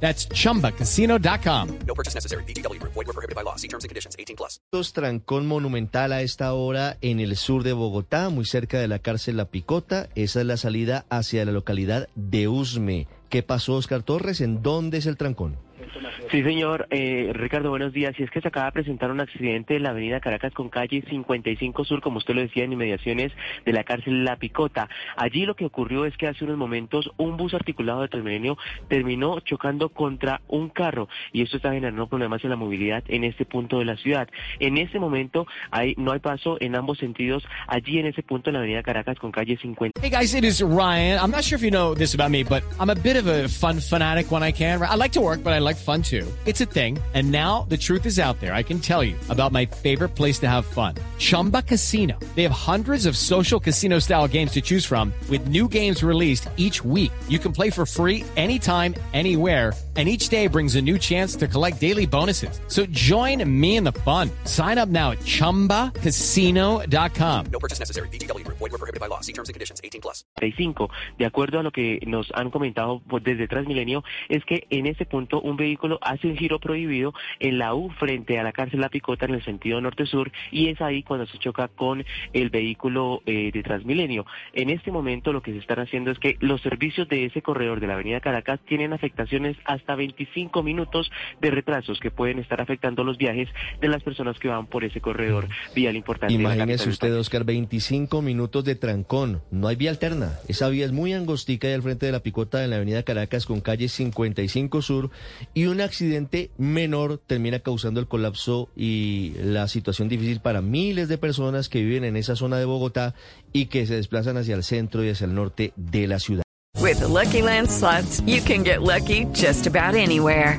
That's chumbacasino.com. No purchase necessary. BGW. Void were prohibited by law. See terms and conditions. 18 plus. Trancón monumental a esta hora en el sur de Bogotá, muy cerca de la cárcel La Picota. Esa es la salida hacia la localidad de Usme. ¿Qué pasó, Oscar Torres? ¿En dónde es el trancón? Sí, señor. Eh, Ricardo, buenos días. Y es que se acaba de presentar un accidente en la avenida Caracas con calle 55 Sur, como usted lo decía, en inmediaciones de la cárcel La Picota. Allí lo que ocurrió es que hace unos momentos un bus articulado de Transmilenio terminó chocando contra un carro y esto está generando problemas en la movilidad en este punto de la ciudad. En este momento hay, no hay paso en ambos sentidos allí en ese punto en la avenida Caracas con calle 50. Hey guys, it is Ryan. I'm not sure if you know this about me, but I'm a bit of a fun fanatic when I can. I like to work, but I like fun too. It's a thing. And now the truth is out there. I can tell you about my favorite place to have fun. Chumba Casino. They have hundreds of social casino style games to choose from with new games released each week. You can play for free anytime, anywhere. And each day brings a new chance to collect daily bonuses. So join me in the fun. Sign up now at chumbacasino.com. No purchase necessary. BGW. Void were prohibited by law. See terms and conditions. 18 plus. 35. De acuerdo a lo que nos han comentado desde Transmilenio, es que en este punto un vehículo hace un giro prohibido en la U frente a la cárcel La Picota en el sentido norte-sur y es ahí cuando se choca con el vehículo eh, de Transmilenio. En este momento lo que se están haciendo es que los servicios de ese corredor de la avenida Caracas tienen afectaciones hasta 25 minutos de retrasos que pueden estar afectando los viajes de las personas que van por ese corredor vial importante. Imagínese usted. Oscar, 25 minutos de trancón. No hay vía alterna. Esa vía es muy angostica y al frente de la picota en la avenida Caracas con calle 55 Sur. Y un accidente menor termina causando el colapso y la situación difícil para miles de personas que viven en esa zona de Bogotá y que se desplazan hacia el centro y hacia el norte de la ciudad. With the Lucky Land slots, you can get lucky just about anywhere.